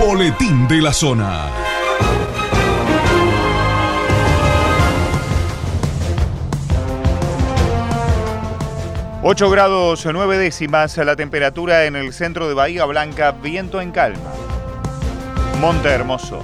boletín de la zona. Ocho grados nueve décimas la temperatura en el centro de Bahía Blanca, viento en calma. Monte Hermoso.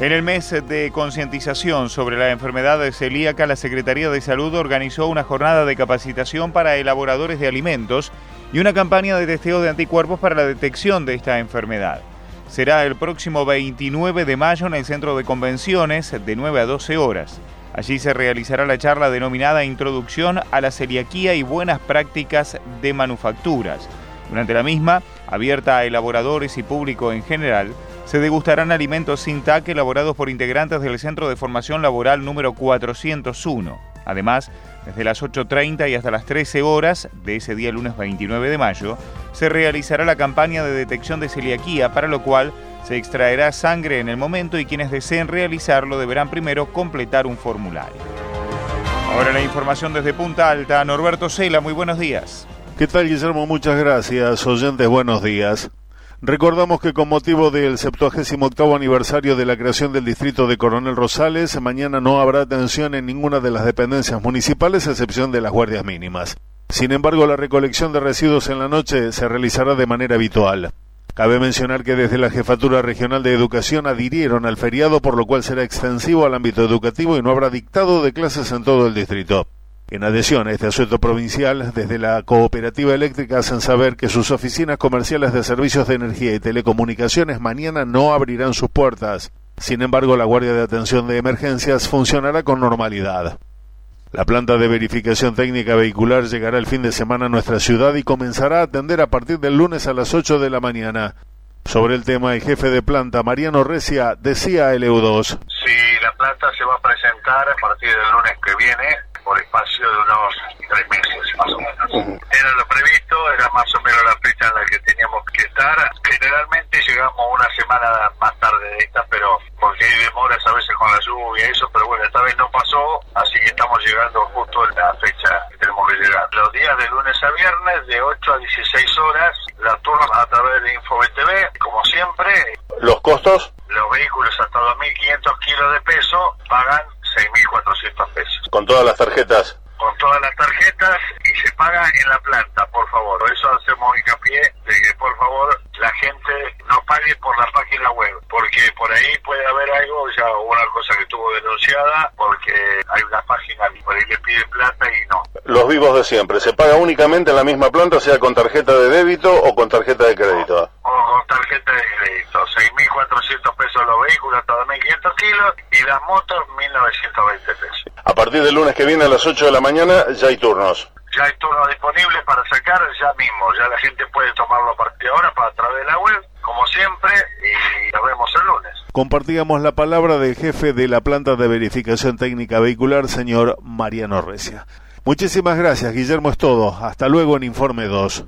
En el mes de concientización sobre la enfermedad celíaca, la Secretaría de Salud organizó una jornada de capacitación para elaboradores de alimentos y una campaña de testeo de anticuerpos para la detección de esta enfermedad. Será el próximo 29 de mayo en el Centro de Convenciones de 9 a 12 horas. Allí se realizará la charla denominada Introducción a la celiaquía y buenas prácticas de manufacturas. Durante la misma, abierta a elaboradores y público en general, se degustarán alimentos sin TAC elaborados por integrantes del Centro de Formación Laboral número 401. Además, desde las 8.30 y hasta las 13 horas de ese día lunes 29 de mayo, se realizará la campaña de detección de celiaquía, para lo cual se extraerá sangre en el momento y quienes deseen realizarlo deberán primero completar un formulario. Ahora la información desde Punta Alta. Norberto Cela, muy buenos días. ¿Qué tal, Guillermo? Muchas gracias. Oyentes, buenos días. Recordamos que con motivo del 78 aniversario de la creación del distrito de Coronel Rosales, mañana no habrá atención en ninguna de las dependencias municipales, a excepción de las guardias mínimas. Sin embargo, la recolección de residuos en la noche se realizará de manera habitual. Cabe mencionar que desde la Jefatura Regional de Educación adhirieron al feriado, por lo cual será extensivo al ámbito educativo y no habrá dictado de clases en todo el distrito. En adhesión a este asunto provincial, desde la Cooperativa Eléctrica hacen saber que sus oficinas comerciales de servicios de energía y telecomunicaciones mañana no abrirán sus puertas. Sin embargo, la Guardia de Atención de Emergencias funcionará con normalidad. La planta de verificación técnica vehicular llegará el fin de semana a nuestra ciudad y comenzará a atender a partir del lunes a las 8 de la mañana. Sobre el tema, el jefe de planta, Mariano Recia, decía a LU2. Sí, la planta se va a presentar a partir del lunes que viene por espacio de unos tres meses más o menos. Era lo previsto, era más o menos la fecha en la que teníamos que estar. Generalmente llegamos una semana más tarde de esta, pero porque hay demoras a veces con la lluvia y eso, pero bueno, esta vez no pasó, así que estamos llegando justo en la fecha que tenemos que llegar. Los días de lunes a viernes, de 8 a 16 horas, la turno a través de InfoBTV, como siempre. ¿Los costos? Los vehículos hasta 2.500 kilos de peso pagan 6.400 pesos. Con todas las tarjetas. Con todas las tarjetas y se paga en la planta, por favor. Eso hacemos hincapié de que, por favor, la gente no pague por la página web, porque por ahí puede haber algo, ya una cosa que estuvo denunciada, porque hay una página y por ahí le piden plata y no. Los vivos de siempre. ¿Se paga únicamente en la misma planta, sea con tarjeta de débito o con tarjeta de crédito? Tarjeta de crédito. 6.400 pesos los vehículos, hasta 2.500 kilos, y las motos 1.920 pesos. A partir del lunes que viene a las 8 de la mañana ya hay turnos. Ya hay turnos disponibles para sacar ya mismo. Ya la gente puede tomarlo a partir de ahora para a través de la web, como siempre, y nos vemos el lunes. Compartíamos la palabra del jefe de la planta de verificación técnica vehicular, señor Mariano Recia. Muchísimas gracias, Guillermo, es todo. Hasta luego en Informe 2.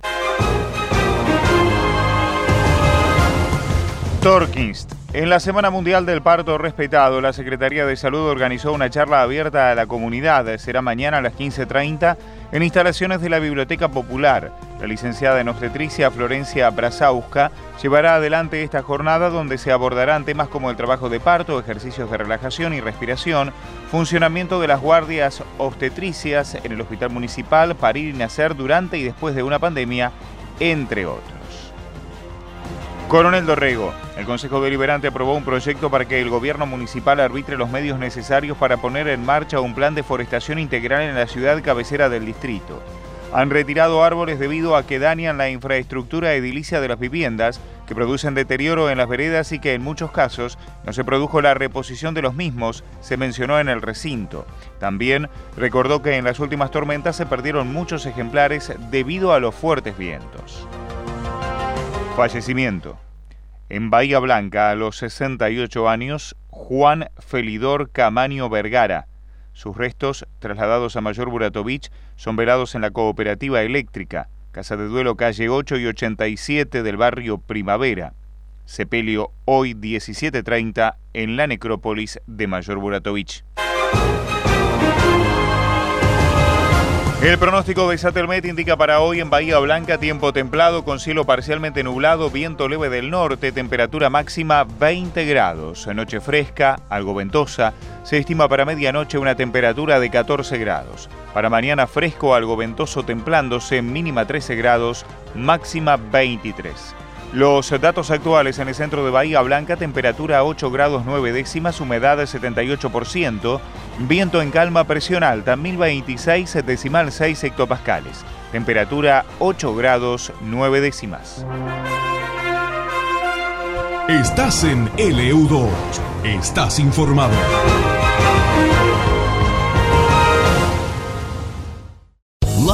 En la Semana Mundial del Parto Respetado, la Secretaría de Salud organizó una charla abierta a la comunidad. Será mañana a las 15.30 en instalaciones de la Biblioteca Popular. La licenciada en obstetricia Florencia Brasauska llevará adelante esta jornada donde se abordarán temas como el trabajo de parto, ejercicios de relajación y respiración, funcionamiento de las guardias obstetricias en el hospital municipal, parir y nacer durante y después de una pandemia, entre otros. Coronel Dorrego, el Consejo Deliberante aprobó un proyecto para que el gobierno municipal arbitre los medios necesarios para poner en marcha un plan de forestación integral en la ciudad cabecera del distrito. Han retirado árboles debido a que dañan la infraestructura edilicia de las viviendas, que producen deterioro en las veredas y que en muchos casos no se produjo la reposición de los mismos, se mencionó en el recinto. También recordó que en las últimas tormentas se perdieron muchos ejemplares debido a los fuertes vientos. Fallecimiento. En Bahía Blanca, a los 68 años, Juan Felidor Camaño Vergara. Sus restos, trasladados a Mayor Buratovich, son velados en la Cooperativa Eléctrica, Casa de Duelo calle 8 y 87 del barrio Primavera. Sepelio hoy 17.30 en la necrópolis de Mayor Buratovich. El pronóstico de Satelmet indica para hoy en Bahía Blanca tiempo templado con cielo parcialmente nublado, viento leve del norte, temperatura máxima 20 grados. Noche fresca, algo ventosa. Se estima para medianoche una temperatura de 14 grados. Para mañana fresco, algo ventoso templándose, mínima 13 grados, máxima 23. Los datos actuales en el centro de Bahía Blanca, temperatura 8 grados 9 décimas, humedad 78%, viento en calma, presión alta 1026 decimal 6 hectopascales, temperatura 8 grados 9 décimas. Estás en LU2, estás informado.